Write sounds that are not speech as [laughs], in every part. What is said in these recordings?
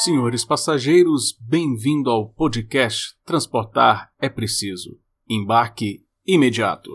Senhores passageiros, bem-vindo ao podcast Transportar é Preciso. Embarque imediato.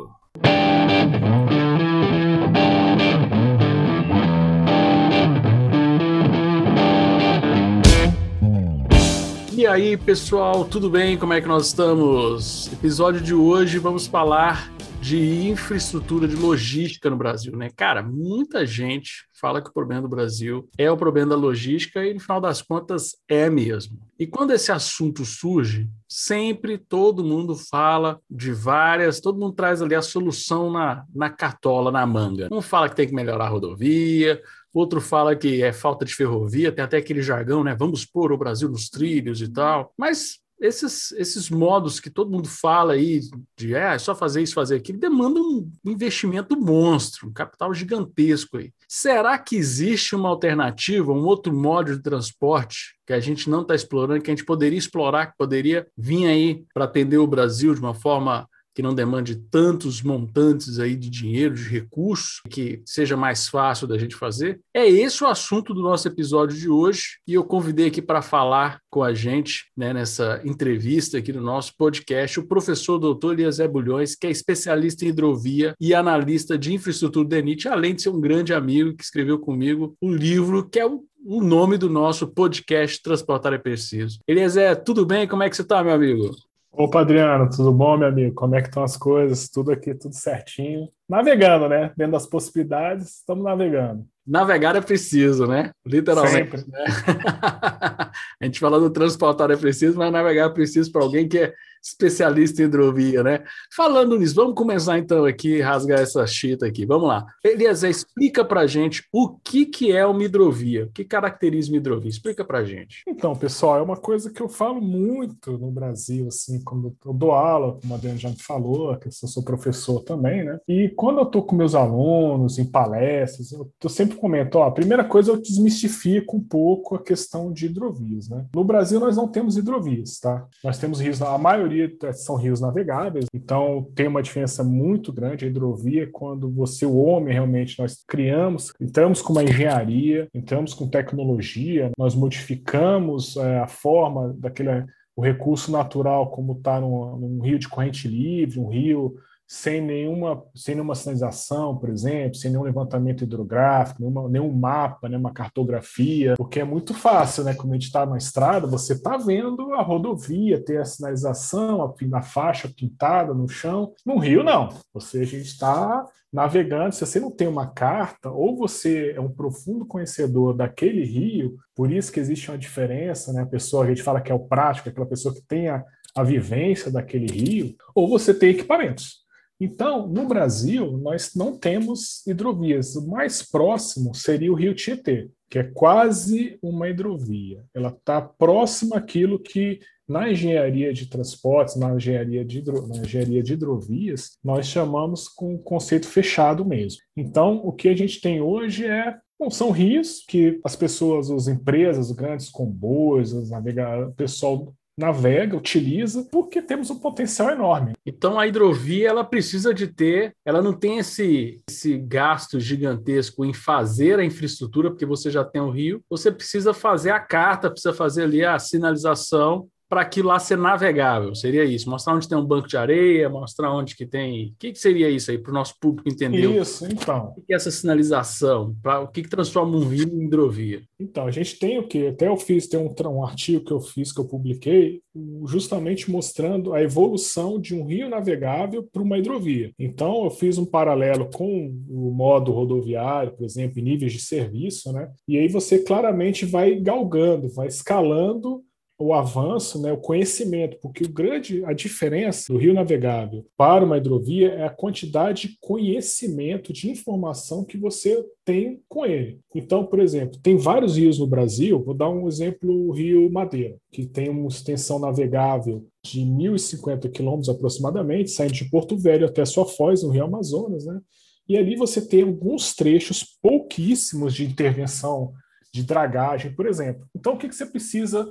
E aí, pessoal, tudo bem? Como é que nós estamos? Episódio de hoje vamos falar de infraestrutura de logística no Brasil, né? Cara, muita gente fala que o problema do Brasil é o problema da logística e, no final das contas, é mesmo. E quando esse assunto surge, sempre todo mundo fala de várias, todo mundo traz ali a solução na, na cartola, na manga. Um fala que tem que melhorar a rodovia, outro fala que é falta de ferrovia, tem até aquele jargão, né? Vamos pôr o Brasil nos trilhos e tal. Mas esses, esses modos que todo mundo fala aí de é, é só fazer isso, fazer aquilo, demandam um investimento monstro, um capital gigantesco aí. Será que existe uma alternativa, um outro modo de transporte que a gente não está explorando, que a gente poderia explorar, que poderia vir aí para atender o Brasil de uma forma que não demande tantos montantes aí de dinheiro, de recursos, que seja mais fácil da gente fazer. É esse o assunto do nosso episódio de hoje e eu convidei aqui para falar com a gente né, nessa entrevista aqui no nosso podcast o professor doutor Eliezer Bulhões, que é especialista em hidrovia e analista de infraestrutura da ENIT, além de ser um grande amigo que escreveu comigo o livro que é o o nome do nosso podcast Transportar é Preciso. Eliezer, tudo bem? Como é que você está, meu amigo? Opa, Adriano, tudo bom, meu amigo? Como é que estão as coisas? Tudo aqui, tudo certinho. Navegando, né? Dentro das possibilidades, estamos navegando. Navegar é preciso, né? Literalmente. Né? [laughs] a gente fala do transportar é preciso, mas navegar é preciso para alguém que é especialista em hidrovia, né? Falando nisso, vamos começar então aqui, rasgar essa chita aqui. Vamos lá. Eliezer, explica pra gente o que, que é uma hidrovia. O que caracteriza uma hidrovia? Explica pra gente. Então, pessoal, é uma coisa que eu falo muito no Brasil, assim, quando eu dou aula, como a Adriana já me falou, que eu sou professor também, né? E quando eu tô com meus alunos, em palestras, eu, eu sempre comento, ó, a primeira coisa eu desmistifico um pouco a questão de hidrovias, né? No Brasil nós não temos hidrovias, tá? Nós temos rios, a maioria maioria são rios navegáveis, então tem uma diferença muito grande. A hidrovia quando você, o homem, realmente nós criamos, entramos com uma engenharia, entramos com tecnologia, nós modificamos é, a forma daquele o recurso natural como está num, num rio de corrente livre, um rio sem nenhuma, sem nenhuma sinalização, por exemplo, sem nenhum levantamento hidrográfico, nenhuma, nenhum mapa, nenhuma cartografia, porque é muito fácil, né? Como a gente está na estrada, você está vendo a rodovia, ter a sinalização, a, a faixa pintada no chão. No rio, não. Você, a gente está navegando, se você não tem uma carta, ou você é um profundo conhecedor daquele rio, por isso que existe uma diferença, né? A pessoa, a gente fala que é o prático, aquela pessoa que tem a, a vivência daquele rio, ou você tem equipamentos. Então, no Brasil, nós não temos hidrovias. O mais próximo seria o Rio Tietê, que é quase uma hidrovia. Ela está próxima àquilo que na engenharia de transportes, na engenharia de, hidro, na engenharia de hidrovias, nós chamamos com conceito fechado mesmo. Então, o que a gente tem hoje é Bom, são rios que as pessoas, as empresas, os grandes comboios, os navegadores, o pessoal navega, utiliza, porque temos um potencial enorme. Então a hidrovia ela precisa de ter, ela não tem esse, esse gasto gigantesco em fazer a infraestrutura, porque você já tem o rio, você precisa fazer a carta, precisa fazer ali a sinalização para aquilo lá ser navegável, seria isso? Mostrar onde tem um banco de areia, mostrar onde que tem... O que, que seria isso aí para o nosso público entender? Isso, então. O que é essa sinalização? Pra, o que, que transforma um rio em hidrovia? Então, a gente tem o que? Até eu fiz, tem um, um artigo que eu fiz, que eu publiquei, justamente mostrando a evolução de um rio navegável para uma hidrovia. Então, eu fiz um paralelo com o modo rodoviário, por exemplo, em níveis de serviço, né? E aí você claramente vai galgando, vai escalando o avanço, né, o conhecimento, porque o grande a diferença do rio navegável para uma hidrovia é a quantidade de conhecimento, de informação que você tem com ele. Então, por exemplo, tem vários rios no Brasil, vou dar um exemplo, o Rio Madeira, que tem uma extensão navegável de 1.050 quilômetros aproximadamente, saindo de Porto Velho até sua foz, no Rio Amazonas, né? E ali você tem alguns trechos pouquíssimos de intervenção de dragagem, por exemplo. Então, o que, que você precisa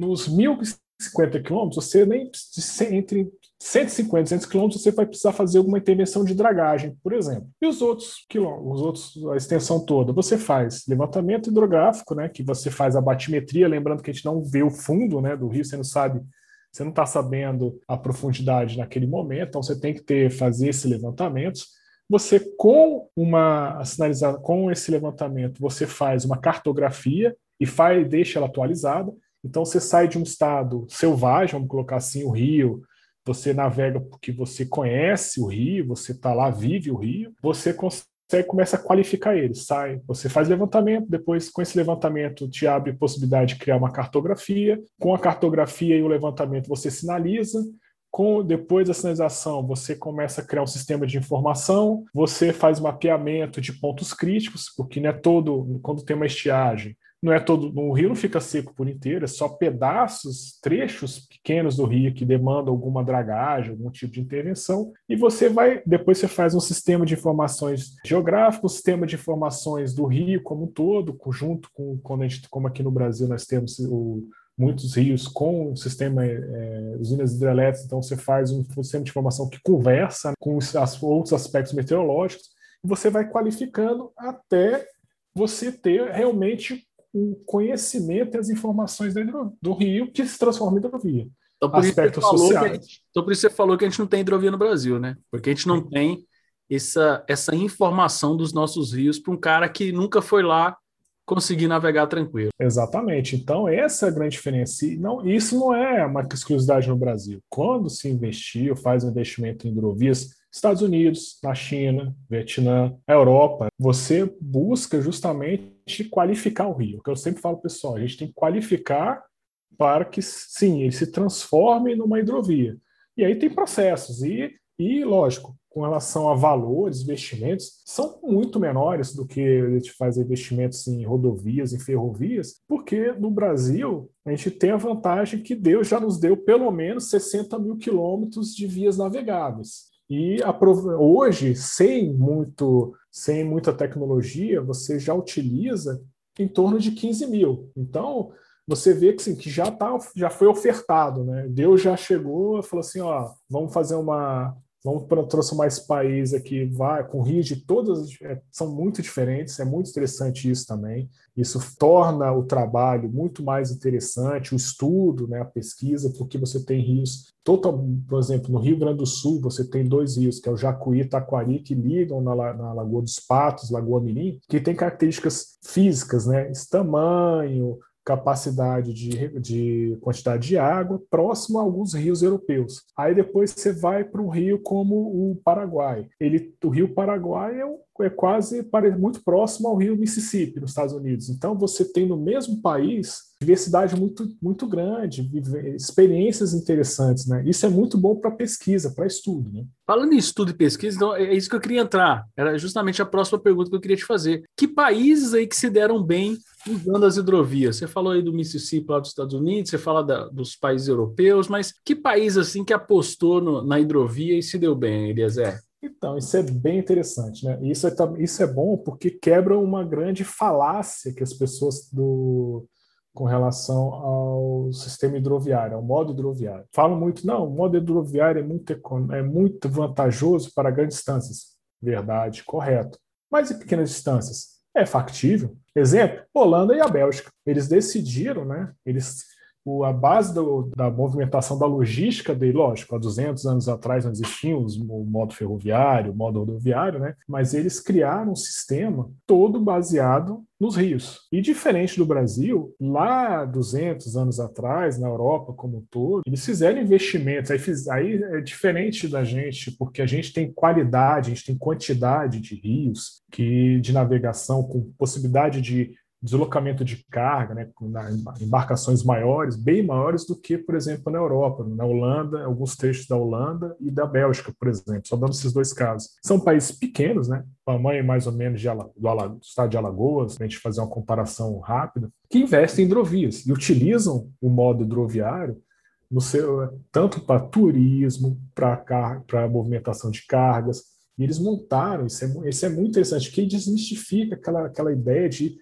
nos 1.050 quilômetros, você nem entre 150, 200 quilômetros, você vai precisar fazer alguma intervenção de dragagem, por exemplo. E os outros quilômetros, os outros, a extensão toda, você faz levantamento hidrográfico, né, que você faz a batimetria, lembrando que a gente não vê o fundo né, do rio, você não sabe você não está sabendo a profundidade naquele momento, então você tem que ter fazer esse levantamento. Você com uma sinalização, com esse levantamento, você faz uma cartografia e faz, deixa ela atualizada. Então você sai de um estado selvagem, vamos colocar assim, o rio, você navega porque você conhece o rio, você está lá, vive o rio, você você começa a qualificar ele, sai, você faz levantamento, depois com esse levantamento te abre possibilidade de criar uma cartografia, com a cartografia e o levantamento você sinaliza, com depois da sinalização, você começa a criar um sistema de informação, você faz mapeamento de pontos críticos, porque não é todo, quando tem uma estiagem, não é todo, o rio não fica seco por inteiro, é só pedaços, trechos pequenos do rio que demandam alguma dragagem, algum tipo de intervenção, e você vai, depois você faz um sistema de informações geográfico, um sistema de informações do rio como um todo, junto com, quando a gente, como aqui no Brasil nós temos o, muitos rios com o sistema é, usinas hidrelétricas, então você faz um sistema de informação que conversa com os outros aspectos meteorológicos, e você vai qualificando até você ter realmente o conhecimento e as informações do rio que se transforma em hidrovia. Então por, Aspectos sociais. Gente, então, por isso você falou que a gente não tem hidrovia no Brasil, né? Porque a gente não tem essa, essa informação dos nossos rios para um cara que nunca foi lá conseguir navegar tranquilo. Exatamente. Então, essa é a grande diferença. E não, isso não é uma exclusividade no Brasil. Quando se investiu, faz um investimento em hidrovias, Estados Unidos, na China, Vietnã, Europa, você busca justamente qualificar o rio. Que eu sempre falo, pessoal, a gente tem que qualificar para que, sim, ele se transforme numa hidrovia. E aí tem processos. E, e lógico, com relação a valores, investimentos, são muito menores do que a gente faz investimentos em rodovias, em ferrovias, porque no Brasil a gente tem a vantagem que Deus já nos deu pelo menos 60 mil quilômetros de vias navegáveis. E hoje, sem muito, sem muita tecnologia, você já utiliza em torno de 15 mil. Então, você vê que, assim, que já, tá, já foi ofertado, né? Deus já chegou e falou assim, ó, vamos fazer uma, Vamos para transformar esse país aqui, vai com rios de todas, é, são muito diferentes, é muito interessante isso também. Isso torna o trabalho muito mais interessante, o estudo, né, a pesquisa, porque você tem rios total, por exemplo, no Rio Grande do Sul, você tem dois rios, que é o Jacuí e Taquari, que ligam na, na Lagoa dos Patos, Lagoa Mirim, que tem características físicas, né, esse tamanho, capacidade de, de quantidade de água próximo a alguns rios europeus. Aí depois você vai para um rio como o Paraguai. Ele, o rio Paraguai é, é quase muito próximo ao rio Mississippi nos Estados Unidos. Então você tem no mesmo país diversidade muito, muito grande, experiências interessantes, né? Isso é muito bom para pesquisa, para estudo, né? Falando em estudo e pesquisa, então é isso que eu queria entrar. Era justamente a próxima pergunta que eu queria te fazer. Que países aí que se deram bem usando as hidrovias? Você falou aí do Mississippi lá dos Estados Unidos, você fala da, dos países europeus, mas que país assim que apostou no, na hidrovia e se deu bem, Eliezer? Então, isso é bem interessante, né? Isso é, isso é bom porque quebra uma grande falácia que as pessoas do, com relação ao sistema hidroviário, ao modo hidroviário. Falam muito, não, o modo hidroviário é muito, é muito vantajoso para grandes distâncias. Verdade, correto. Mas em pequenas distâncias? É factível. Exemplo, Holanda e a Bélgica. Eles decidiram, né? Eles o, a base do, da movimentação da logística dele, lógico, há 200 anos atrás não existia o modo ferroviário, o modo rodoviário, né? mas eles criaram um sistema todo baseado nos rios. E diferente do Brasil, lá 200 anos atrás, na Europa como um todo, eles fizeram investimentos. Aí, fiz, aí é diferente da gente, porque a gente tem qualidade, a gente tem quantidade de rios que de navegação com possibilidade de deslocamento de carga, né, embarcações maiores, bem maiores do que, por exemplo, na Europa, na Holanda, alguns trechos da Holanda e da Bélgica, por exemplo, só dando esses dois casos. São países pequenos, né, tamanho mais ou menos de, do, do estado de Alagoas, para a gente fazer uma comparação rápida, que investem em hidrovias e utilizam o modo hidroviário no seu, tanto para turismo, para movimentação de cargas, e eles montaram, isso é, isso é muito interessante, que desmistifica aquela, aquela ideia de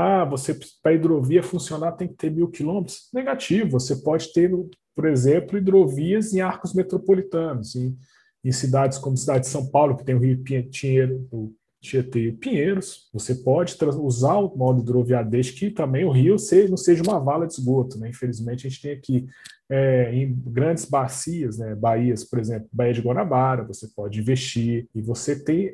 Ah, você para hidrovia funcionar tem que ter mil quilômetros? Negativo. Você pode ter, por exemplo, hidrovias em arcos metropolitanos, em, em cidades como a cidade de São Paulo, que tem o Rio Pinheiro, o Tietê e Pinheiros. Você pode usar o modo hidroviário desde que também o rio não seja uma vala de esgoto. Né? Infelizmente, a gente tem aqui é, em grandes bacias, né? baías, por exemplo, Baía de Guanabara, você pode investir e você tem,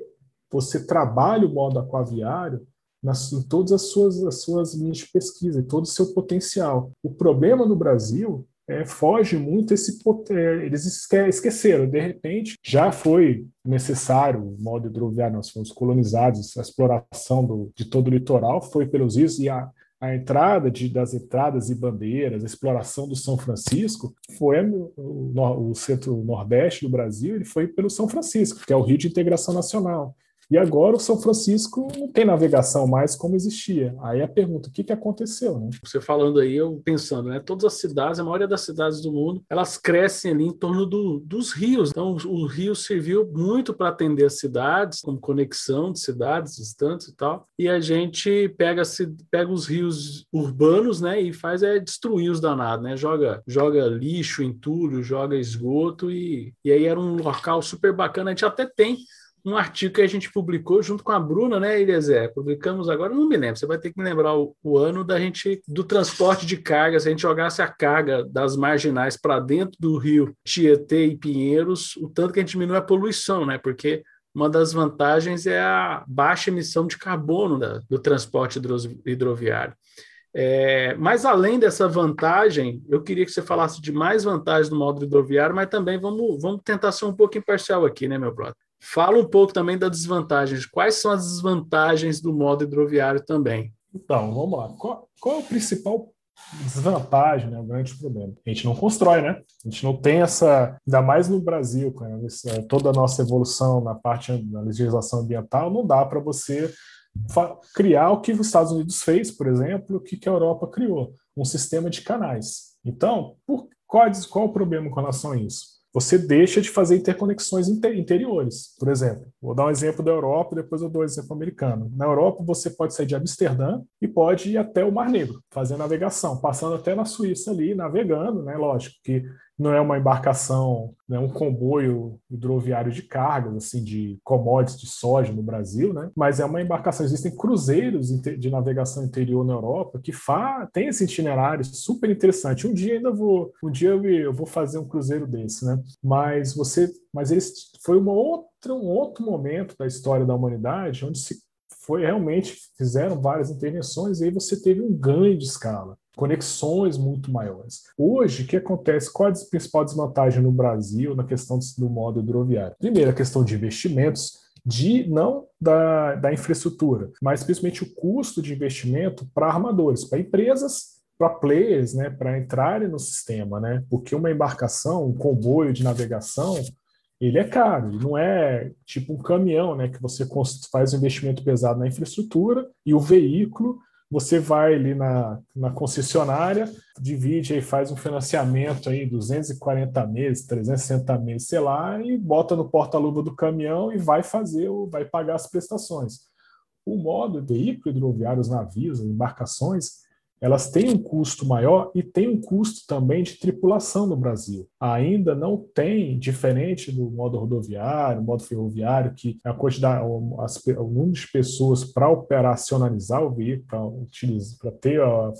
você trabalha o modo aquaviário nas, em todas as suas, as suas linhas de pesquisa, em todo o seu potencial. O problema no Brasil é, foge muito esse é, eles esqueceram de repente já foi necessário o modo hidroviário nós fomos colonizados a exploração do, de todo o litoral foi pelos rios e a, a entrada de, das entradas e bandeiras a exploração do São Francisco foi o, o, o centro nordeste do Brasil ele foi pelo São Francisco que é o rio de integração nacional e agora o São Francisco não tem navegação mais como existia. Aí a pergunta, o que, que aconteceu? Né? Você falando aí, eu pensando, né? Todas as cidades, a maioria das cidades do mundo, elas crescem ali em torno do, dos rios. Então, o rio serviu muito para atender as cidades, como conexão de cidades distantes e tal. E a gente pega, pega os rios urbanos, né? E faz é destruir os danados, né? Joga, joga lixo, entulho, joga esgoto e, e aí era um local super bacana. A gente até tem um artigo que a gente publicou junto com a Bruna, né, Eliezer? Publicamos agora, não me lembro, você vai ter que me lembrar o, o ano da gente do transporte de carga, se a gente jogasse a carga das marginais para dentro do rio Tietê e Pinheiros, o tanto que a gente diminui a poluição, né? Porque uma das vantagens é a baixa emissão de carbono da, do transporte hidroviário. É, mas além dessa vantagem, eu queria que você falasse de mais vantagens do modo hidroviário, mas também vamos, vamos tentar ser um pouco imparcial aqui, né, meu brother? Fala um pouco também das desvantagens. Quais são as desvantagens do modo hidroviário também? Então, vamos lá. Qual, qual é o principal desvantagem, né? O grande problema. A gente não constrói, né? A gente não tem essa, ainda mais no Brasil, essa, toda a nossa evolução na parte da legislação ambiental, não dá para você criar o que os Estados Unidos fez, por exemplo, o que, a Europa criou, um sistema de canais. Então, por, qual, qual o problema com relação a isso? Você deixa de fazer interconexões interiores. Por exemplo, vou dar um exemplo da Europa depois eu dou um exemplo americano. Na Europa, você pode sair de Amsterdã e pode ir até o Mar Negro, fazer navegação, passando até na Suíça ali, navegando, né? Lógico que não é uma embarcação, né, um comboio hidroviário de cargas, assim, de commodities de soja no Brasil, né? Mas é uma embarcação. Existem cruzeiros de navegação interior na Europa que fa tem esse itinerário super interessante. Um dia ainda vou, um dia eu vou fazer um cruzeiro desse, né? Mas você, mas eles foi uma outra, um outro momento da história da humanidade onde se foi realmente fizeram várias intervenções e aí você teve um ganho de escala conexões muito maiores. Hoje, o que acontece? Qual a principal desvantagem no Brasil na questão do modo hidroviário? Primeiro, a questão de investimentos, de não da, da infraestrutura, mas principalmente o custo de investimento para armadores, para empresas, para players, né, para entrarem no sistema, né? Porque uma embarcação, um comboio de navegação, ele é caro, ele não é tipo um caminhão, né, que você faz um investimento pesado na infraestrutura e o veículo você vai ali na, na concessionária, divide e faz um financiamento aí, 240 meses, 360 meses, sei lá, e bota no porta-luva do caminhão e vai fazer, vai pagar as prestações. O modo veículo hidroviário, os navios, as embarcações, elas têm um custo maior e tem um custo também de tripulação no Brasil. Ainda não tem, diferente do modo rodoviário, modo ferroviário, que a quantidade, o, as, o número de pessoas para operacionalizar o veículo, para ter a,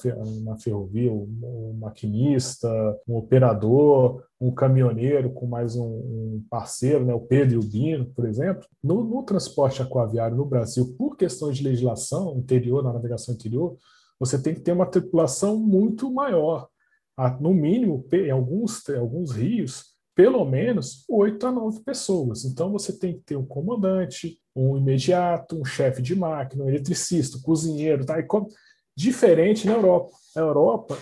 ferrovia o, o, maquinista, um operador, um caminhoneiro com mais um, um, parceiro, né, o Pedro e o Bino, por exemplo. No, no transporte aquaviário no Brasil, por questões de legislação interior, na navegação interior, você tem que ter uma tripulação muito maior. No mínimo, em alguns, em alguns rios, pelo menos oito a nove pessoas. Então você tem que ter um comandante, um imediato, um chefe de máquina, um eletricista, um cozinheiro, tá? E como, diferente na Europa. Na Europa,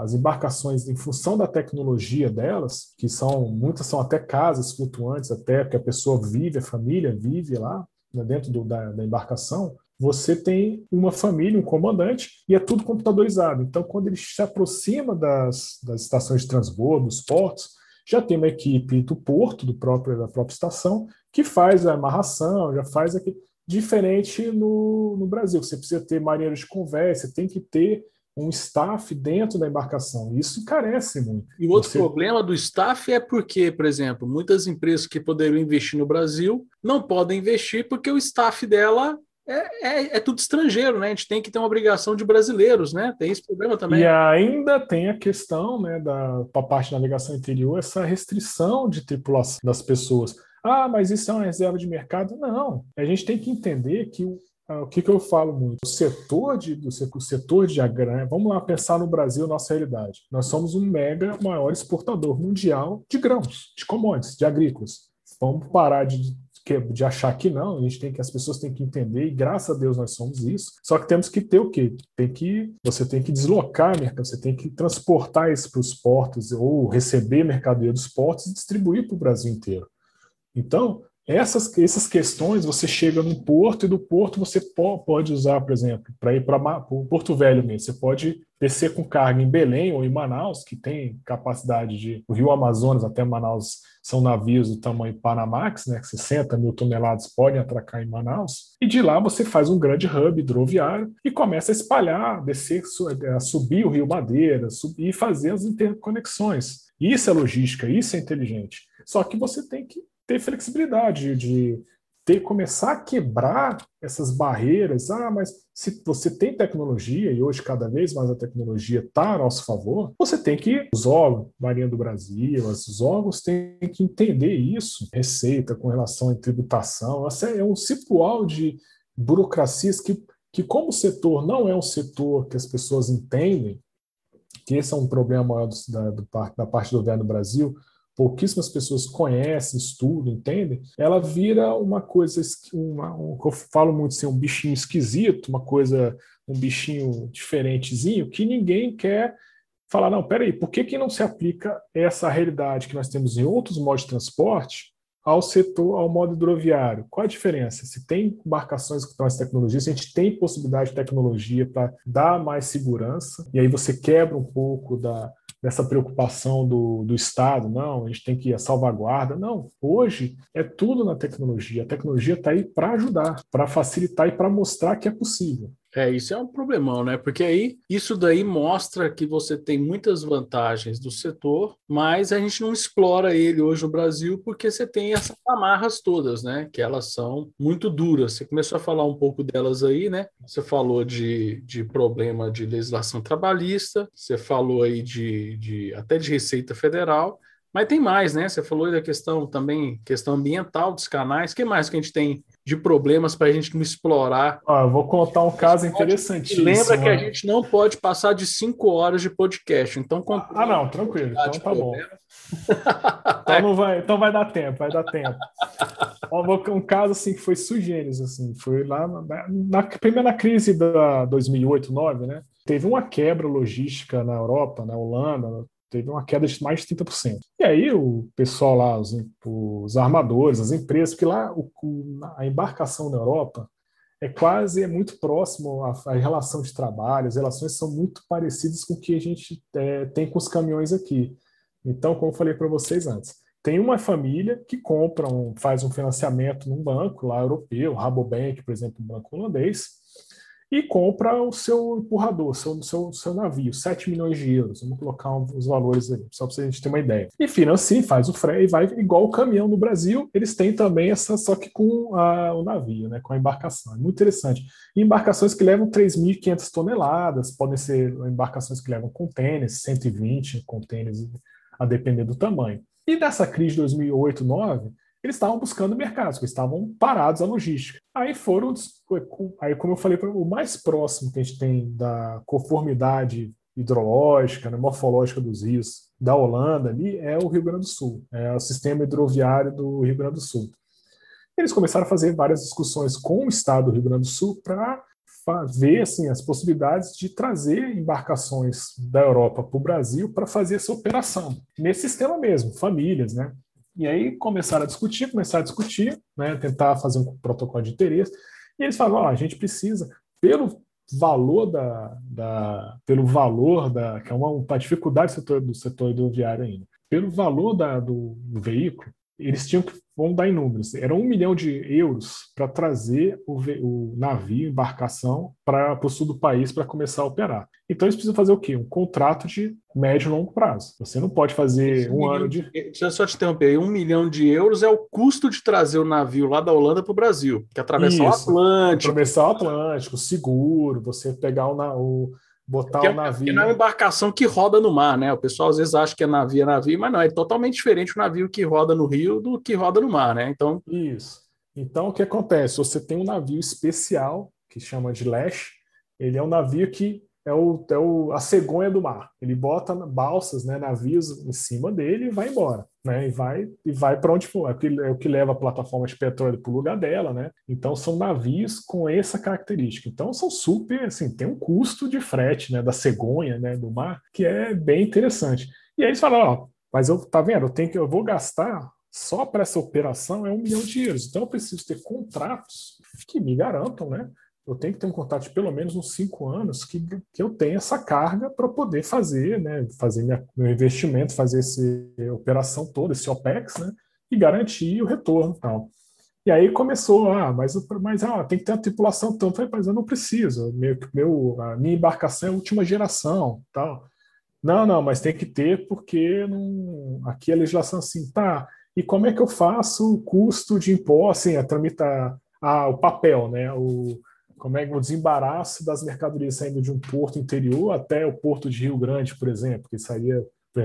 as embarcações, em função da tecnologia delas, que são muitas são até casas flutuantes, até que a pessoa vive, a família vive lá né, dentro do, da, da embarcação, você tem uma família, um comandante, e é tudo computadorizado. Então, quando ele se aproxima das, das estações de transbordo, dos portos, já tem uma equipe do porto, do próprio, da própria estação, que faz a amarração, já faz aqui. diferente no, no Brasil. Você precisa ter marinheiros de conversa, tem que ter um staff dentro da embarcação. Isso carece muito. E o outro Você... problema do staff é porque, por exemplo, muitas empresas que poderiam investir no Brasil não podem investir porque o staff dela é, é, é, tudo estrangeiro, né? A gente tem que ter uma obrigação de brasileiros, né? Tem esse problema também. E ainda tem a questão, né, da parte da navegação interior, essa restrição de tripulação das pessoas. Ah, mas isso é uma reserva de mercado? Não. A gente tem que entender que o, ah, o que, que eu falo muito? O setor de, do o setor de agro, vamos lá pensar no Brasil, nossa realidade. Nós somos um mega maior exportador mundial de grãos, de commodities, de agrícolas. Vamos parar de, de achar que não, a gente tem que as pessoas têm que entender e graças a Deus nós somos isso. Só que temos que ter o quê? Tem que você tem que deslocar mercado, você tem que transportar isso para os portos ou receber mercadoria dos portos e distribuir para o Brasil inteiro. Então, essas, essas questões, você chega num porto e do porto você pode usar, por exemplo, para ir para Porto Velho mesmo. Você pode descer com carga em Belém ou em Manaus, que tem capacidade de. O Rio Amazonas até Manaus são navios do tamanho Panamax, né, que 60 mil toneladas podem atracar em Manaus. E de lá você faz um grande hub hidroviário e começa a espalhar, descer, a subir o Rio Madeira, subir e fazer as interconexões. Isso é logística, isso é inteligente. Só que você tem que ter flexibilidade, de ter começar a quebrar essas barreiras. Ah, mas se você tem tecnologia, e hoje cada vez mais a tecnologia está a nosso favor, você tem que, os órgãos, Marinha do Brasil, os órgãos têm que entender isso, receita com relação à tributação, é um cipual de burocracias que, que como o setor não é um setor que as pessoas entendem, que esse é um problema do, da, do, da parte do governo do Brasil, pouquíssimas pessoas conhecem, estudam, entendem, ela vira uma coisa, uma, um, eu falo muito assim, um bichinho esquisito, uma coisa, um bichinho diferentezinho, que ninguém quer falar, não, peraí, por que, que não se aplica essa realidade que nós temos em outros modos de transporte ao setor, ao modo hidroviário? Qual a diferença? Se tem embarcações com mais tecnologia, se a gente tem possibilidade de tecnologia para dar mais segurança, e aí você quebra um pouco da, dessa preocupação do, do Estado, não, a gente tem que ir a salvaguarda. Não, hoje é tudo na tecnologia. A tecnologia está aí para ajudar, para facilitar e para mostrar que é possível. É, isso é um problemão, né? Porque aí isso daí mostra que você tem muitas vantagens do setor, mas a gente não explora ele hoje no Brasil porque você tem essas amarras todas, né? Que elas são muito duras. Você começou a falar um pouco delas aí, né? Você falou de, de problema de legislação trabalhista, você falou aí de, de até de Receita Federal. Mas tem mais, né? Você falou da questão também, questão ambiental dos canais. O que mais que a gente tem de problemas para a gente não explorar? Ah, eu vou contar um caso interessantíssimo. Lembra que a gente não pode passar de cinco horas de podcast. Então, ah, não, tranquilo. Então tá bom. [laughs] então, não vai, então vai dar tempo, vai dar tempo. um caso assim que foi sugênis, assim, foi lá na, na primeira crise da 2008, 2009, né? Teve uma quebra logística na Europa, na Holanda, teve uma queda de mais de 30%. E aí o pessoal lá, os, os armadores, as empresas, porque lá o, a embarcação na Europa é quase, é muito próximo à, relação de trabalho, as relações são muito parecidas com o que a gente é, tem com os caminhões aqui. Então, como eu falei para vocês antes, tem uma família que compra, um, faz um financiamento num banco lá europeu, Rabobank, por exemplo, um banco holandês, e compra o seu empurrador, seu, seu, seu navio, 7 milhões de euros. Vamos colocar os valores aí, só para a gente ter uma ideia. E financia, faz o freio e vai igual o caminhão no Brasil. Eles têm também essa, só que com a, o navio, né, com a embarcação. É muito interessante. Embarcações que levam 3.500 toneladas, podem ser embarcações que levam contêineres, 120 contêineres, a depender do tamanho. E dessa crise de 2008, 2009, eles estavam buscando mercados, eles estavam parados a logística. Aí foram, aí como eu falei, o mais próximo que a gente tem da conformidade hidrológica, né, morfológica dos rios da Holanda ali é o Rio Grande do Sul, é o sistema hidroviário do Rio Grande do Sul. Eles começaram a fazer várias discussões com o estado do Rio Grande do Sul para ver assim, as possibilidades de trazer embarcações da Europa para o Brasil para fazer essa operação. Nesse sistema mesmo, famílias, né? E aí começaram a discutir, começaram a discutir, né, tentar fazer um protocolo de interesse. E eles falaram: oh, a gente precisa, pelo valor da, da pelo valor da que é uma, uma dificuldade do setor, do setor hidroviário ainda, pelo valor da, do veículo, eles tinham que, vamos dar em números, era um milhão de euros para trazer o, o, navio, embarcação, para o sul do país para começar a operar. Então eles precisam fazer o quê? Um contrato de médio e longo prazo. Você não pode fazer um, um ano de. Deixa eu só te interromper. Um milhão de euros é o custo de trazer o navio lá da Holanda para o Brasil, que atravessar Isso. o Atlântico. Atravessar o Atlântico, seguro, você pegar o, o botar porque, o navio. Porque não é uma embarcação que roda no mar, né? O pessoal às vezes acha que é navio, é navio, mas não, é totalmente diferente o navio que roda no rio do que roda no mar, né? Então. Isso. Então, o que acontece? Você tem um navio especial, que chama de Lash, ele é um navio que é, o, é o, a cegonha do mar. Ele bota balsas, né, navios em cima dele e vai embora, né? E vai e vai para onde for. É o, que, é o que leva a plataforma de petróleo para o lugar dela, né? Então são navios com essa característica. Então são super, assim, tem um custo de frete, né, da cegonha, né, do mar, que é bem interessante. E aí eles falam, ó, mas eu tá vendo? Eu tenho que eu vou gastar só para essa operação é um milhão de euros. Então eu preciso ter contratos que me garantam, né? Eu tenho que ter um contrato de pelo menos uns cinco anos que, que eu tenha essa carga para poder fazer, né, fazer minha, meu investimento, fazer essa operação toda, esse OPEX, né, e garantir o retorno tal. E aí começou, ah, mas, mas ah, tem que ter a tripulação tanto. Falei, mas eu não preciso, meu, meu, a minha embarcação é última geração, tal. Não, não, mas tem que ter porque não, aqui a legislação assim, tá, e como é que eu faço o custo de imposto, assim, a tramitar, ah, o papel, né, o, como é o desembaraço das mercadorias saindo de um porto interior até o porto de Rio Grande, por exemplo, que sairia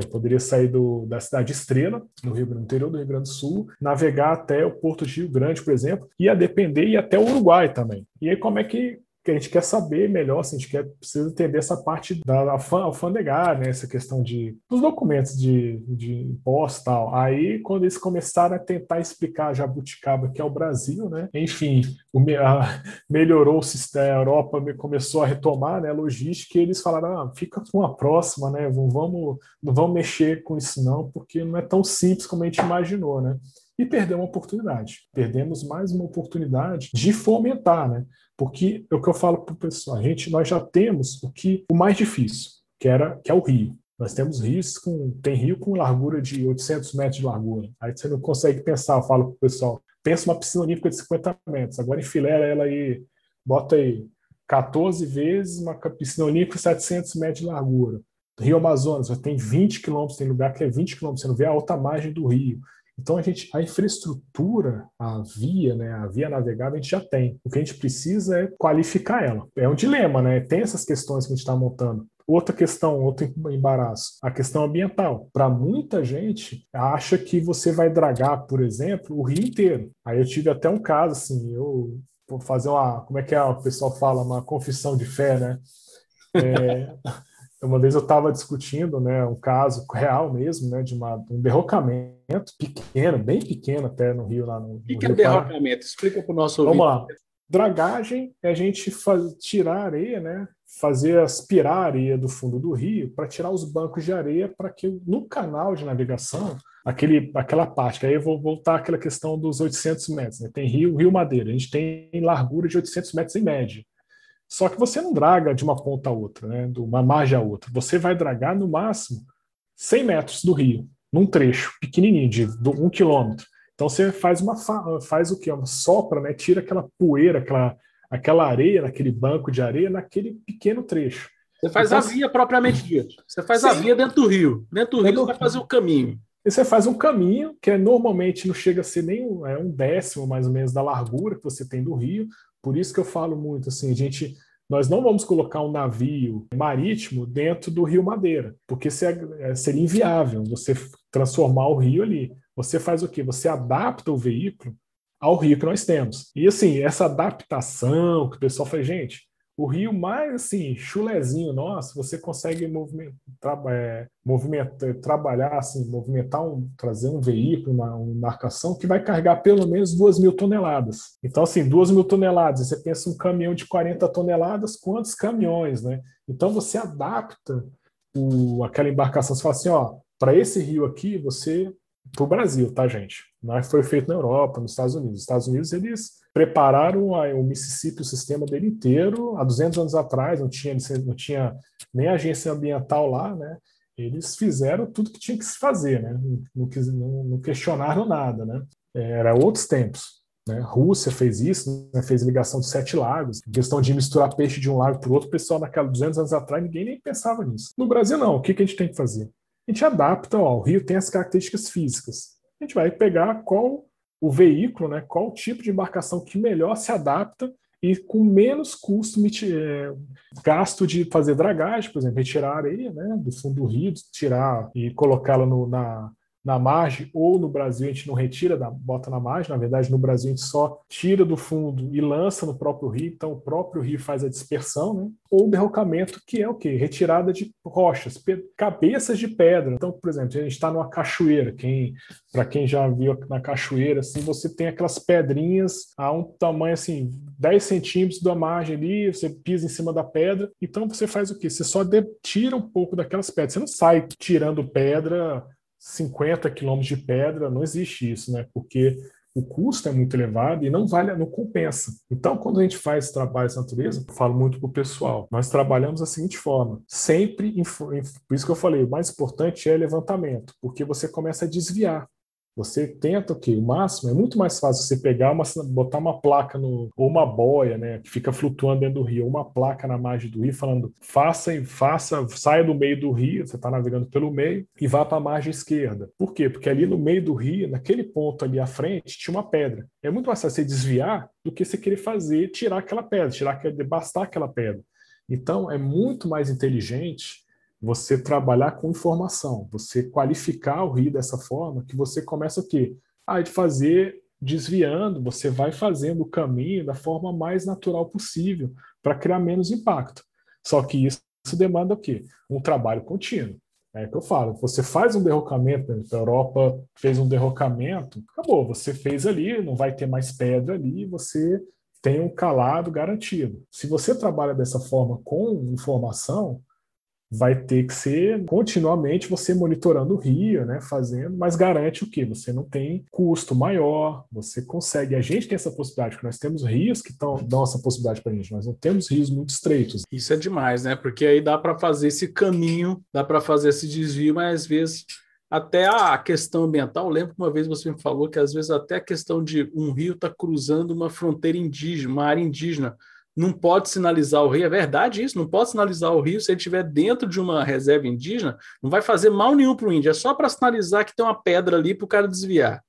poderia sair do, da cidade Estrela, no, Rio, no interior do Rio Grande do Sul, navegar até o porto de Rio Grande, por exemplo, e a depender e até o Uruguai também. E aí como é que que a gente quer saber melhor, assim, a gente quer, precisa entender essa parte da alfandegar, né, essa questão de, dos documentos de, de imposto e tal. Aí, quando eles começaram a tentar explicar a jabuticaba, que é o Brasil, né, enfim, o, a, melhorou o sistema, a Europa começou a retomar né, a logística e eles falaram, ah, fica com a próxima, né, vamos, não vamos mexer com isso não, porque não é tão simples como a gente imaginou, né e perdeu uma oportunidade. Perdemos mais uma oportunidade de fomentar, né? Porque é o que eu falo para o pessoal, a gente, nós já temos o que o mais difícil, que era que é o rio. Nós temos rios com tem rio com largura de 800 metros de largura. Aí você não consegue pensar, eu falo para o pessoal, pensa uma piscina olímpica de 50 metros, agora enfileira ela aí, bota aí 14 vezes uma piscina olímpica 700 metros de largura. Rio Amazonas, tem 20 quilômetros, tem lugar que é 20 quilômetros, você não vê a alta margem do rio. Então a gente, a infraestrutura, a via, né, a via navegável a gente já tem. O que a gente precisa é qualificar ela. É um dilema, né? Tem essas questões que a gente está montando. Outra questão, outro embaraço, a questão ambiental. Para muita gente, acha que você vai dragar, por exemplo, o rio inteiro. Aí eu tive até um caso, assim, eu vou fazer uma, como é que é, o pessoal fala, uma confissão de fé, né? É, [laughs] uma vez eu estava discutindo né, um caso [laughs] real mesmo, né, de uma, um derrocamento pequeno, bem pequeno até no Rio. lá no, O que, que é derrocamento? Explica para o nosso Vamos lá. Dragagem é a gente faz, tirar areia, né, fazer aspirar a areia do fundo do rio para tirar os bancos de areia para que no canal de navegação, aquele, aquela parte, que aí eu vou voltar àquela questão dos 800 metros. Né, tem rio, rio Madeira, a gente tem largura de 800 metros em média. Só que você não draga de uma ponta a outra, né, de uma margem a outra. Você vai dragar no máximo 100 metros do rio, num trecho pequenininho, de um quilômetro. Então você faz uma faz o que? Uma sopra, né? Tira aquela poeira, aquela, aquela areia, naquele banco de areia, naquele pequeno trecho. Você faz então, a via propriamente dita. Você faz sim. a via dentro do rio. Dentro do rio você vai fazer o caminho. E você faz um caminho que é, normalmente não chega a ser nem um, é um décimo mais ou menos da largura que você tem do rio, por isso que eu falo muito assim, a gente nós não vamos colocar um navio marítimo dentro do Rio Madeira, porque é, seria inviável você transformar o rio ali. Você faz o quê? Você adapta o veículo ao rio que nós temos. E assim, essa adaptação que o pessoal faz, gente, o rio mais assim, chulezinho nosso, você consegue movimentar, é, movimentar, trabalhar, assim, movimentar, um, trazer um veículo, uma, uma embarcação que vai carregar pelo menos duas mil toneladas. Então, assim, duas mil toneladas, você pensa um caminhão de 40 toneladas, quantos caminhões, né? Então você adapta o, aquela embarcação, você fala assim, ó, para esse rio aqui, você para o Brasil, tá, gente? Não foi feito na Europa, nos Estados Unidos. Os Estados Unidos, eles prepararam a, o Mississippi, o sistema dele inteiro, há 200 anos atrás, não tinha, não tinha nem agência ambiental lá, né? eles fizeram tudo que tinha que se fazer, né? Não, não, não questionaram nada, né? Era outros tempos. Né? Rússia fez isso, né? fez ligação de sete lagos, questão de misturar peixe de um lago para o outro. pessoal, naquela 200 anos atrás, ninguém nem pensava nisso. No Brasil, não. O que, que a gente tem que fazer? A gente adapta, ó, o rio tem as características físicas. A gente vai pegar qual o veículo, né, qual o tipo de embarcação que melhor se adapta e com menos custo, é, gasto de fazer dragagem, por exemplo, retirar a areia né, do fundo do rio, tirar e colocá-la na, na margem, ou no Brasil a gente não retira, bota na margem, na verdade no Brasil a gente só tira do fundo e lança no próprio rio, então o próprio rio faz a dispersão, né? ou derrocamento, que é o quê? Retirada de rochas, cabeças de pedra. Então, por exemplo, a gente está numa cachoeira, quem, para quem já viu na cachoeira, assim, você tem aquelas pedrinhas a um tamanho assim, 10 centímetros da margem ali, você pisa em cima da pedra, então você faz o quê? Você só tira um pouco daquelas pedras, você não sai tirando pedra 50 quilômetros de pedra, não existe isso, né? Porque o custo é muito elevado e não vale, não compensa. Então, quando a gente faz trabalho de natureza, eu falo muito para o pessoal, nós trabalhamos da seguinte forma, sempre, em, por isso que eu falei, o mais importante é levantamento, porque você começa a desviar. Você tenta o quê? O máximo é muito mais fácil você pegar uma, botar uma placa no, ou uma boia, né, que fica flutuando dentro do rio, ou uma placa na margem do rio falando faça e faça, saia do meio do rio, você está navegando pelo meio e vá para a margem esquerda. Por quê? Porque ali no meio do rio, naquele ponto ali à frente, tinha uma pedra. É muito mais fácil você desviar do que você querer fazer, tirar aquela pedra, tirar, bastar aquela pedra. Então, é muito mais inteligente você trabalhar com informação, você qualificar o rio dessa forma que você começa o quê? Ah, de fazer desviando, você vai fazendo o caminho da forma mais natural possível para criar menos impacto. Só que isso, isso demanda o quê? Um trabalho contínuo. É que eu falo, você faz um derrocamento, a Europa fez um derrocamento, acabou, você fez ali, não vai ter mais pedra ali, você tem um calado garantido. Se você trabalha dessa forma com informação, vai ter que ser continuamente você monitorando o rio, né, fazendo, mas garante o que? Você não tem custo maior, você consegue. A gente tem essa possibilidade, nós temos rios que tão, dão essa possibilidade para a gente, nós não temos rios muito estreitos. Isso é demais, né? Porque aí dá para fazer esse caminho, dá para fazer esse desvio, mas às vezes até a questão ambiental, lembro que uma vez você me falou que às vezes até a questão de um rio está cruzando uma fronteira indígena, uma área indígena não pode sinalizar o rio. É verdade isso, não pode sinalizar o rio se ele estiver dentro de uma reserva indígena, não vai fazer mal nenhum para o índio, é só para sinalizar que tem uma pedra ali para o cara desviar.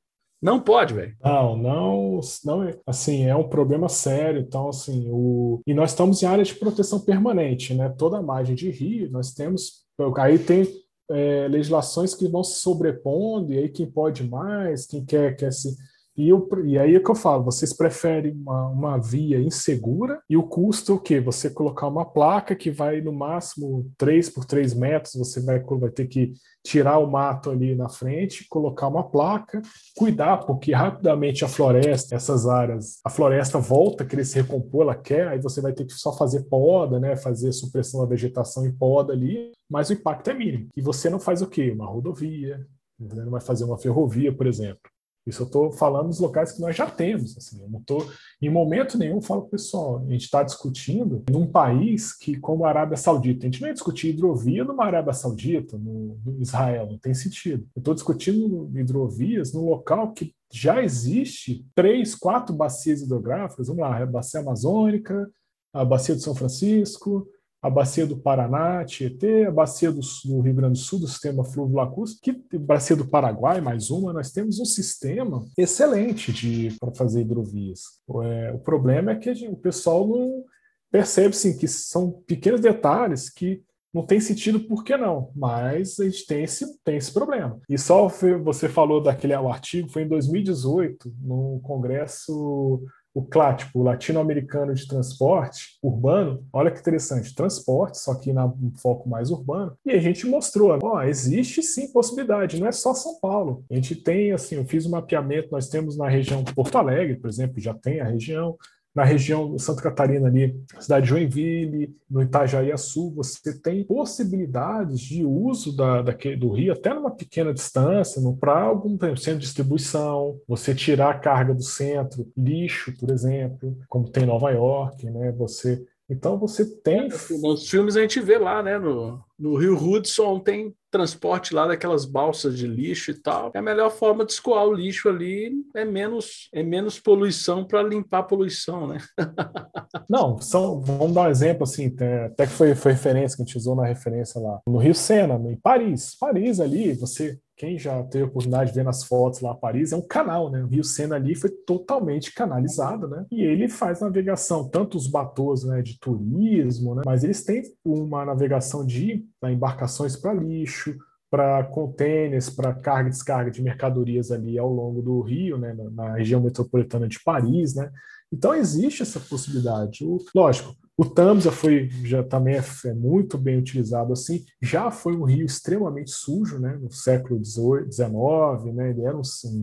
Não pode, velho. Não, não, não, assim, é um problema sério. Então, assim, o e nós estamos em área de proteção permanente, né? Toda a margem de rio, nós temos, aí tem é, legislações que vão se sobrepondo e aí quem pode mais, quem quer quer se e, e aí é que eu falo, vocês preferem uma, uma via insegura e o custo é o quê? Você colocar uma placa que vai no máximo 3 por 3 metros, você vai, vai ter que tirar o mato ali na frente, colocar uma placa, cuidar, porque rapidamente a floresta, essas áreas, a floresta volta a querer se recompor, ela quer, aí você vai ter que só fazer poda, né? Fazer supressão da vegetação em poda ali, mas o impacto é mínimo. E você não faz o quê? Uma rodovia, não vai fazer uma ferrovia, por exemplo. Isso eu estou falando dos locais que nós já temos. Assim, eu não estou, em momento nenhum, falo para o pessoal, a gente está discutindo num país que, como a Arábia Saudita, a gente não ia discutir hidrovia numa Arábia Saudita, no, no Israel, não tem sentido. Eu estou discutindo hidrovias num local que já existe três, quatro bacias hidrográficas, vamos lá, a bacia amazônica, a bacia de São Francisco, a bacia do Paraná, Tietê, a bacia do, do, Rio Grande do Sul, do sistema Fluvio Lacustre, que bacia do Paraguai, mais uma, nós temos um sistema excelente para fazer hidrovias. É, o problema é que gente, o pessoal não percebe sim, que são pequenos detalhes que não tem sentido por que não, mas a gente tem esse, tem esse problema. E só você falou daquele o artigo, foi em 2018, no Congresso o CLAT, o Latino-Americano de Transporte Urbano, olha que interessante, transporte, só que na um foco mais urbano, e a gente mostrou, ó, existe sim possibilidade, não é só São Paulo. A gente tem, assim, eu fiz um mapeamento, nós temos na região Porto Alegre, por exemplo, já tem a região, na região Santa Catarina ali, cidade de Joinville, no Itajaí-Açu, você tem possibilidades de uso da, do rio até numa pequena distância, para algum centro de distribuição, você tirar a carga do centro, lixo, por exemplo, como tem em Nova York, né? Você Então você tem. É, nos filmes a gente vê lá, né? No, no Rio Hudson tem transporte lá daquelas balsas de lixo e tal. É a melhor forma de escoar o lixo ali é menos, é menos poluição para limpar a poluição, né? [laughs] Não, são, vamos dar um exemplo assim, até que foi, foi referência que a gente usou na referência lá. No Rio Sena, em Paris. Paris ali, você quem já teve a oportunidade de ver nas fotos lá Paris, é um canal, né? O Rio Sena ali foi totalmente canalizado, né? E ele faz navegação, tanto os batôs né, de turismo, né? Mas eles têm uma navegação de né, embarcações para lixo, para contêineres, para carga e descarga de mercadorias ali ao longo do rio, né, na região metropolitana de Paris, né? Então existe essa possibilidade. O, lógico, o Tamsa foi já também é, é, muito bem utilizado assim. Já foi um rio extremamente sujo, né? No século XIX, né? Ele era um,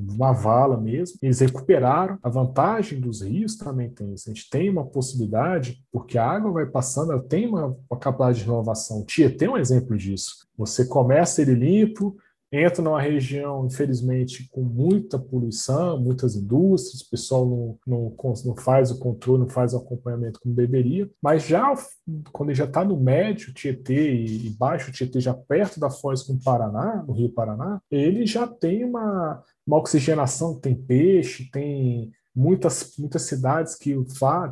uma vala mesmo. Eles recuperaram. A vantagem dos rios também tem isso. A gente tem uma possibilidade, porque a água vai passando, ela tem uma, uma capacidade de renovação. Tietê é um exemplo disso. Você começa ele limpo, entra numa região, infelizmente, com muita poluição, muitas indústrias, o pessoal não, não, não faz o controle, não faz o acompanhamento como deveria, mas já quando ele já está no médio Tietê e, e baixo Tietê, já perto da foz com o Paraná, no Rio Paraná, ele já tem uma, uma oxigenação, tem peixe, tem muitas, muitas cidades que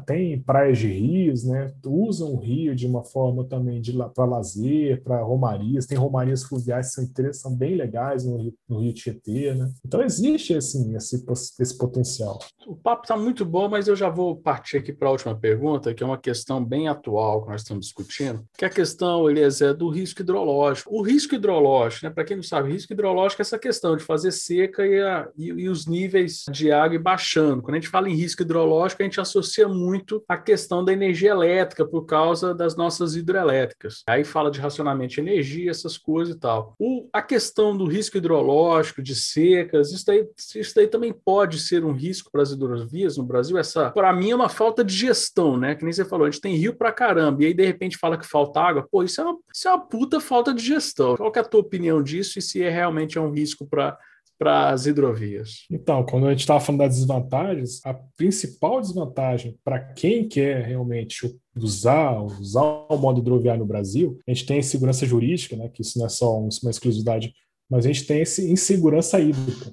têm praias de rios, né, usam o rio de uma forma também para lazer, para romarias, tem romarias fluviais que são, são bem legais no Rio, no rio Tietê, né? Então existe assim, esse, esse potencial. O papo está muito bom, mas eu já vou partir aqui para a última pergunta, que é uma questão bem atual que nós estamos discutindo, que é a questão, Elias, é do risco hidrológico. O risco hidrológico, né, para quem não sabe, risco hidrológico é essa questão de fazer seca e, a, e, e os níveis de água baixando quando a gente fala em risco hidrológico, a gente associa muito a questão da energia elétrica por causa das nossas hidrelétricas. Aí fala de racionamento de energia, essas coisas e tal. O, a questão do risco hidrológico, de secas, isso daí, isso daí também pode ser um risco para as hidrovias no Brasil. Essa, para mim, é uma falta de gestão, né? Que nem você falou, a gente tem rio para caramba, e aí de repente fala que falta água. Pô, isso é uma, isso é uma puta falta de gestão. Qual é a tua opinião disso e se é realmente é um risco para para as hidrovias? Então, quando a gente estava falando das desvantagens, a principal desvantagem para quem quer realmente usar, usar o modo hidroviário no Brasil, a gente tem insegurança jurídica, né, que isso não é só uma exclusividade mas a gente tem esse insegurança hídrica.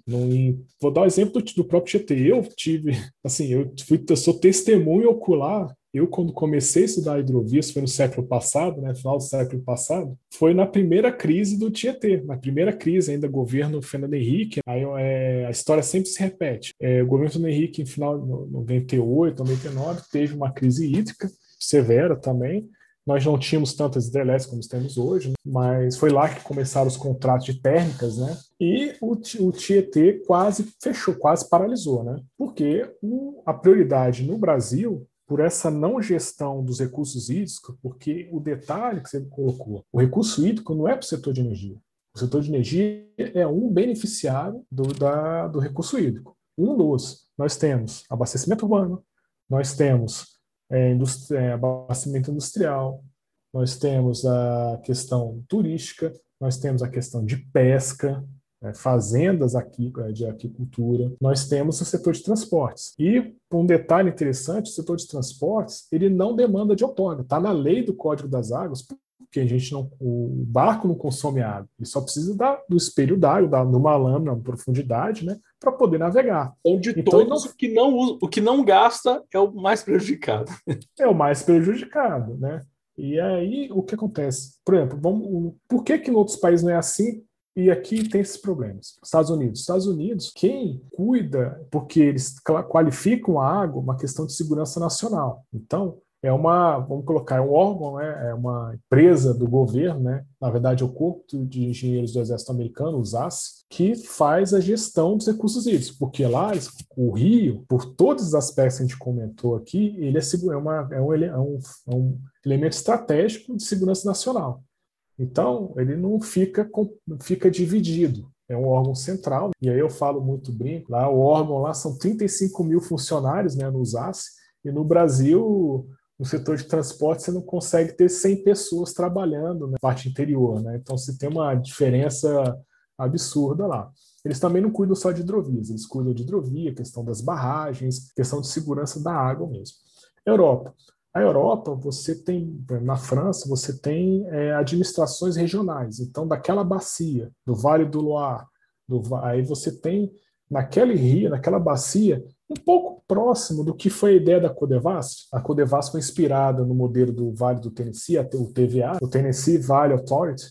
vou dar o um exemplo do, do próprio GT. Eu tive, assim, eu, fui, eu sou testemunho ocular eu, quando comecei a estudar hidrovias, foi no século passado, né, final do século passado, foi na primeira crise do Tietê, na primeira crise ainda, governo Fernando Henrique, aí é, a história sempre se repete. É, o governo Fernando Henrique, em final de 98, 99, teve uma crise hídrica severa também, nós não tínhamos tantas hidrelétricas como temos hoje, mas foi lá que começaram os contratos de térmicas, né? E o, o Tietê quase fechou, quase paralisou, né? Porque o, a prioridade no Brasil por essa não gestão dos recursos hídricos, porque o detalhe que você colocou, o recurso hídrico não é para o setor de energia. O setor de energia é um beneficiário do, da, do recurso hídrico. Um dos. Nós temos abastecimento urbano, nós temos é, é, abastecimento industrial, nós temos a questão turística, nós temos a questão de pesca, fazendas aqui é, de aquicultura, nós temos o setor de transportes. E um detalhe interessante, o setor de transportes, ele não demanda de outorga, está na lei do Código das Águas, porque a gente não, o barco não consome água, ele só precisa da, do espelho d'água, da, numa lâmina, uma profundidade, né, para poder navegar. Então, de então, todos, não, o, que não usa, o que não gasta é o mais prejudicado. [laughs] É o mais prejudicado, né? E aí, o que acontece? Por exemplo, vamos, por que que em outros países não é assim? E aqui tem esses problemas. Estados Unidos. Estados Unidos, quem cuida, porque eles qualificam a água, uma questão de segurança nacional. Então, é uma, vamos colocar, é um órgão, né? é uma empresa do governo, né? na verdade é o Corpo de Engenheiros do Exército Americano, o SAS, que faz a gestão dos recursos hídricos, porque lá o rio, por todos os aspectos que a gente comentou aqui, ele é, é, uma, é, um, é, um, é um elemento estratégico de segurança nacional. Então, ele não fica, fica dividido. É um órgão central, e aí eu falo muito brinco, lá o órgão lá são 35 mil funcionários né, no SAS, e no Brasil, no setor de transporte, você não consegue ter 100 pessoas trabalhando na parte interior. Né? Então, você tem uma diferença absurda lá. Eles também não cuidam só de hidrovias, eles cuidam de hidrovia, questão das barragens, questão de segurança da água mesmo. Europa. A Europa, você tem, na França, você tem é, administrações regionais. Então, daquela bacia, do Vale do Loire, do, aí você tem naquele rio, naquela bacia, um pouco próximo do que foi a ideia da Codevas. A Codevas foi inspirada no modelo do Vale do Tennessee, o TVA, o Tennessee Valley Authority,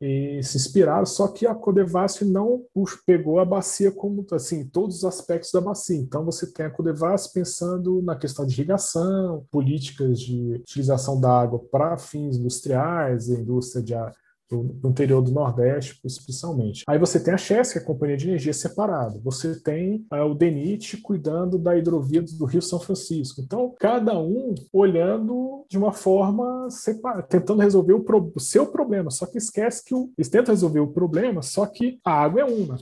e se inspiraram, só que a Codevasf não pegou a bacia como assim, todos os aspectos da bacia. Então você tem a Codevasf pensando na questão de irrigação, políticas de utilização da água para fins industriais, indústria de no interior do Nordeste, especialmente. Aí você tem a Chess, que é a companhia de energia separada. Você tem uh, o DENIT cuidando da hidrovia do Rio São Francisco. Então, cada um olhando de uma forma separada, tentando resolver o, pro o seu problema. Só que esquece que o, eles tentam resolver o problema, só que a água é uma.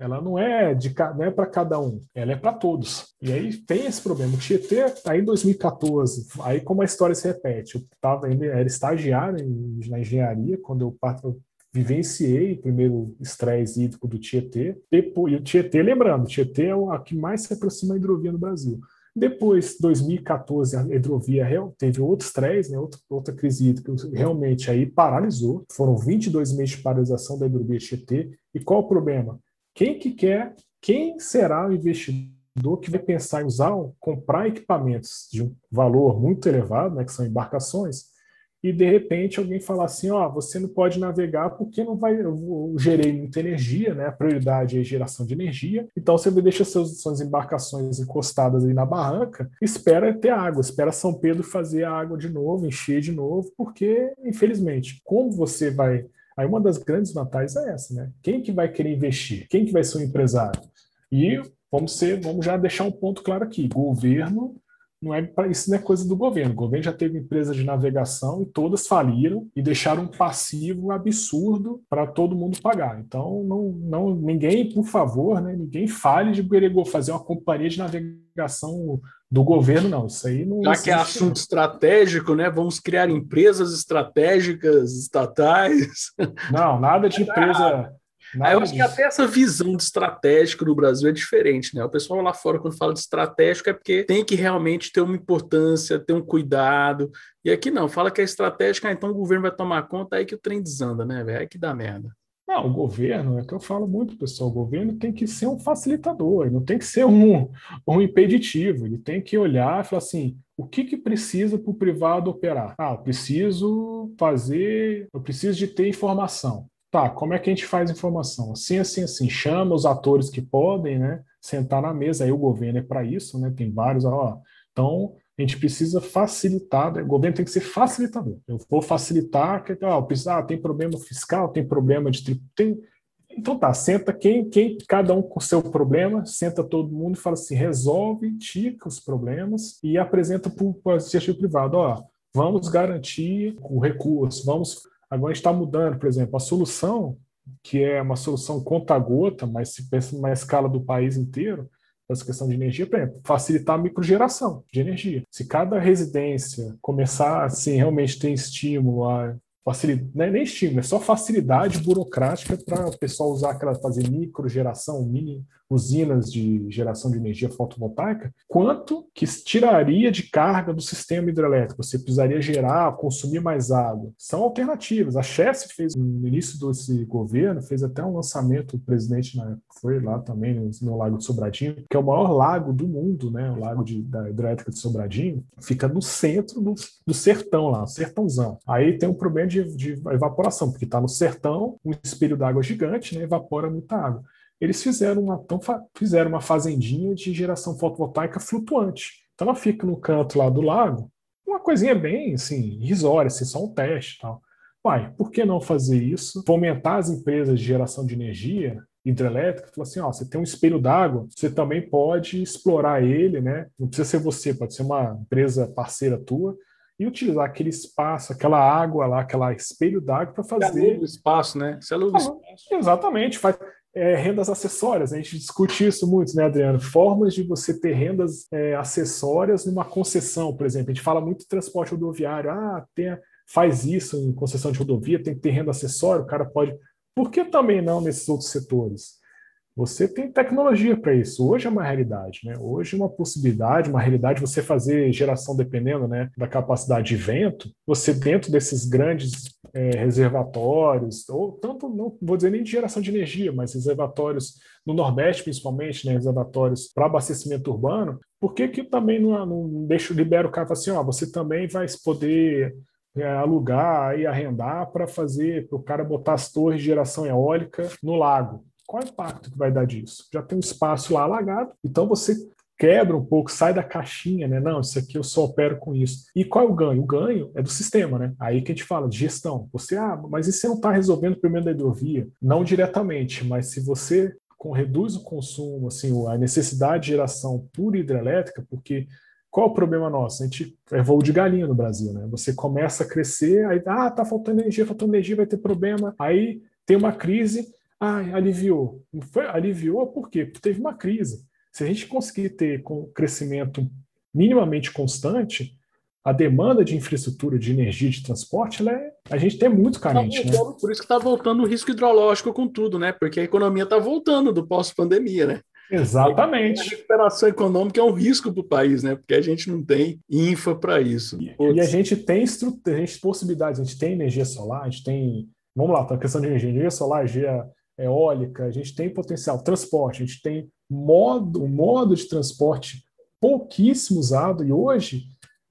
Ela não é de não é para cada um, ela é para todos. E aí tem esse problema. O Tietê aí em 2014, aí como a história se repete, eu tava ainda era estagiário em, na engenharia quando eu, eu vivenciei o primeiro estresse hídrico do Tietê. Depois, e o Tietê, lembrando, o Tietê é a que mais se aproxima da hidrovia no Brasil. Depois, 2014, a hidrovia teve outro estresse, né, outra, outra crise hídrica, realmente aí paralisou. Foram 22 meses de paralisação da hidrovia Tietê. E qual o problema? Quem que quer, quem será o investidor que vai pensar em usar, comprar equipamentos de um valor muito elevado, né, que são embarcações, e de repente alguém falar assim, ó, você não pode navegar porque não vai, eu gerei muita energia, né? A prioridade é geração de energia. Então você deixa suas, suas embarcações encostadas aí na barranca, espera ter água, espera São Pedro fazer a água de novo, encher de novo, porque infelizmente, como você vai Aí uma das grandes vantagens é essa, né? Quem que vai querer investir? Quem que vai ser o empresário? E vamos ser, vamos já deixar um ponto claro aqui. Governo não é isso não é coisa do governo. O governo já teve empresas de navegação e todas faliram e deixaram um passivo absurdo para todo mundo pagar. Então não, não ninguém, por favor, né, ninguém fale de querer fazer uma companhia de navegação do governo, não. Isso aí não. Já que é assunto estratégico, né? Vamos criar empresas estratégicas estatais. [laughs] Não, nada de empresa. Nada eu acho que até essa visão de estratégico no Brasil é diferente, né? O pessoal lá fora, quando fala de estratégico, é porque tem que realmente ter uma importância, ter um cuidado. E aqui não, fala que é estratégico, ah, então o governo vai tomar conta, aí que o trem desanda, né, velho? Aí que dá merda. Não, o governo, é que eu falo muito, pessoal, o governo tem que ser um facilitador, ele não tem que ser um, um impeditivo, ele tem que olhar e falar assim, o que, que precisa para o privado operar? Ah, eu preciso fazer, eu preciso de ter informação. Tá, como é que a gente faz informação? Assim, assim, assim, chama os atores que podem, né, sentar na mesa, aí o governo é para isso, né, tem vários, ó, então a gente precisa facilitar, né? o governo tem que ser facilitador. Eu vou facilitar, que, ah, ah, tem problema fiscal, tem problema de tem... Então tá, senta quem, quem, cada um com seu problema, senta todo mundo e fala assim, resolve, tica os problemas e apresenta para o iniciativa privado, ó, vamos garantir o recurso, vamos, agora a gente está mudando, por exemplo, a solução, que é uma solução conta-gota, mas se pensa numa escala do país inteiro, essa questão de energia, por exemplo, facilitar a microgeração de energia. Se cada residência começar assim, realmente ter estímulo a facilidade, não é nem estímulo, é só facilidade burocrática para o pessoal usar aquela, fazer microgeração, mini usinas de geração de energia fotovoltaica, quanto que tiraria de carga do sistema hidrelétrico? Você precisaria gerar, consumir mais água. São alternativas. A Chess fez, no início desse governo, fez até um lançamento, o presidente na época foi lá também, no Lago de Sobradinho, que é o maior lago do mundo, né? o lago de, da hidrelétrica de Sobradinho, fica no centro do, do sertão lá, sertãozão. Aí tem um problema de, de evaporação, porque está no sertão, um espelho d'água gigante, né? evapora muita água eles fizeram uma, então, fizeram uma fazendinha de geração fotovoltaica flutuante. Então ela fica no canto lá do lago, uma coisinha bem assim, irrisória, assim, só um teste tal. Pai, por que não fazer isso? Fomentar as empresas de geração de energia hidrelétrica, falar assim, ó, você tem um espelho d'água, você também pode explorar ele, né? Não precisa ser você, pode ser uma empresa parceira tua, e utilizar aquele espaço, aquela água lá, aquela espelho d'água para fazer. o espaço, né? Você aluga ah, espaço. Exatamente, faz é, rendas acessórias. A gente discute isso muito, né, Adriano? Formas de você ter rendas é, acessórias numa concessão, por exemplo. A gente fala muito de transporte rodoviário. Ah, tem, faz isso em concessão de rodovia, tem que ter renda acessória, o cara pode. Por que também não nesses outros setores? Você tem tecnologia para isso. Hoje é uma realidade, né? Hoje é uma possibilidade, uma realidade você fazer geração dependendo né, da capacidade de vento. Você dentro desses grandes é, reservatórios, ou tanto, não vou dizer nem de geração de energia, mas reservatórios no Nordeste principalmente, né, reservatórios para abastecimento urbano, por que, que também não, não deixa, libera o cara assim, ó, você também vai poder é, alugar e arrendar para fazer, para o cara botar as torres de geração eólica no lago. Qual é o impacto que vai dar disso? Já tem um espaço lá alagado, então você quebra um pouco, sai da caixinha, né? Não, isso aqui eu só opero com isso. E qual é o ganho? O ganho é do sistema, né? Aí que a gente fala de gestão. Você, ah, mas e você não está resolvendo o problema da hidrovia? Não diretamente, mas se você com, reduz o consumo, assim, a necessidade de geração pura hidrelétrica, porque qual é o problema nosso? A gente é voo de galinha no Brasil, né? Você começa a crescer, aí, ah, tá faltando energia, faltando energia, vai ter problema. Aí tem uma crise, ah, aliviou. Foi, aliviou por quê? Porque teve uma crise. Se a gente conseguir ter com crescimento minimamente constante, a demanda de infraestrutura, de energia, de transporte, é, a gente tem muito tá carente. Tá né? Por isso que está voltando o risco hidrológico com tudo, né? Porque a economia está voltando do pós-pandemia, né? Exatamente. A recuperação econômica é um risco para o país, né? Porque a gente não tem infra para isso. E, e, a gente tem a gente tem possibilidades, a gente tem energia solar, a gente tem. Vamos lá, a questão de energia, energia solar, energia eólica, a gente tem potencial, transporte, a gente tem modo, um modo de transporte pouquíssimo usado, e hoje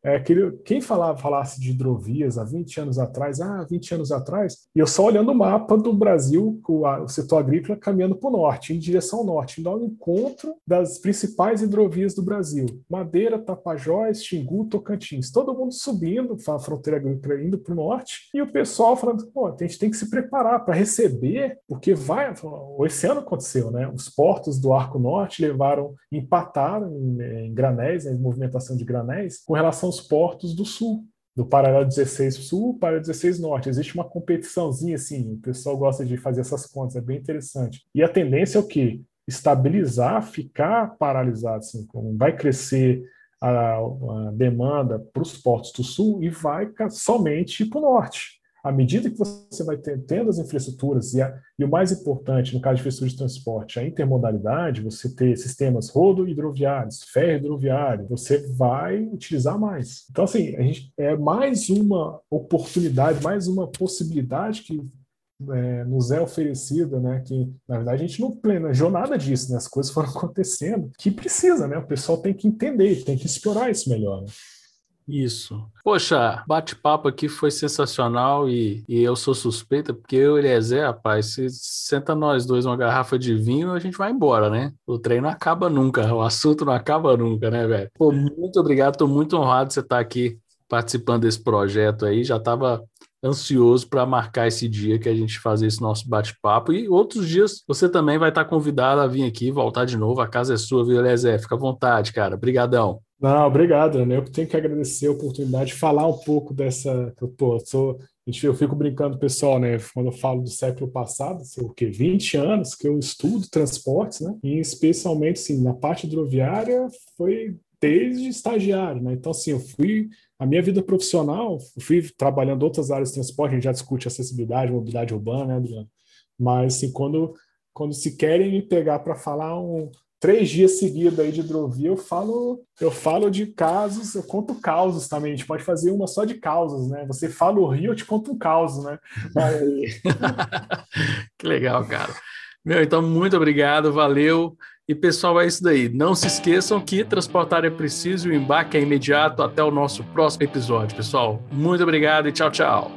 é, quem falava, falasse de hidrovias há 20 anos atrás, ah, 20 anos atrás, e eu só olhando o mapa do Brasil, o, o setor agrícola caminhando para o norte, em direção ao norte, indo ao encontro das principais hidrovias do Brasil: Madeira, Tapajós, Xingu, Tocantins. Todo mundo subindo, a fronteira agrícola indo para o norte, e o pessoal falando: pô, a gente tem que se preparar para receber, porque vai. Esse ano aconteceu, né? Os portos do Arco Norte levaram, empataram em, em granéis, em movimentação de granéis, com relação os portos do sul, do paralelo 16 sul, paralelo 16 norte. Existe uma competiçãozinha assim, o pessoal gosta de fazer essas contas, é bem interessante. E a tendência é o quê? Estabilizar, ficar paralisado, assim, vai crescer a, a demanda para os portos do sul e vai somente para o norte à medida que você vai ter, tendo as infraestruturas, e, a, e, o mais importante, no caso de infraestrutura de transporte, a intermodalidade, você ter sistemas rodo-hidroviários, ferro-hidroviário, você vai utilizar mais. Então, assim, a gente, é mais uma oportunidade, mais uma possibilidade que é, nos é oferecida, né? Que na verdade a gente não planejou nada disso, né? As coisas foram [laughs] acontecendo, que precisa, né? O pessoal tem que entender, tem que explorar isso melhor. Né? Isso. Poxa, bate-papo aqui foi sensacional e, e eu sou suspeita, porque eu e Eliezer, rapaz, se senta nós dois uma garrafa de vinho, a gente vai embora, né? O treino não acaba nunca, o assunto não acaba nunca, né, velho? Pô, muito obrigado, tô muito honrado de você estar aqui participando desse projeto aí, já estava ansioso para marcar esse dia que a gente fazer esse nosso bate-papo. E outros dias você também vai estar convidado a vir aqui, voltar de novo. A casa é sua, viu, Eliezer? Fica à vontade, cara. Obrigadão. Não, obrigado, né? Eu tenho que agradecer a oportunidade de falar um pouco dessa. Pô, sou, eu fico brincando, pessoal, né? Quando eu falo do século passado, sei o quê? 20 anos que eu estudo transportes, né? E especialmente, assim, na parte hidroviária, foi desde estagiário, né? Então, assim, eu fui. A minha vida profissional, eu fui trabalhando outras áreas de transporte, a gente já discute acessibilidade, mobilidade urbana, né, Adriano? Mas, assim, quando, quando se querem me pegar para falar um três dias seguidos aí de hidrovia, eu falo, eu falo de casos, eu conto causos também. A gente pode fazer uma só de causas, né? Você fala o rio, eu te conto um caos, né? [laughs] que legal, cara. Meu, então, muito obrigado, valeu. E pessoal, é isso daí. Não se esqueçam que transportar é preciso e o embarque é imediato. Até o nosso próximo episódio, pessoal. Muito obrigado e tchau, tchau.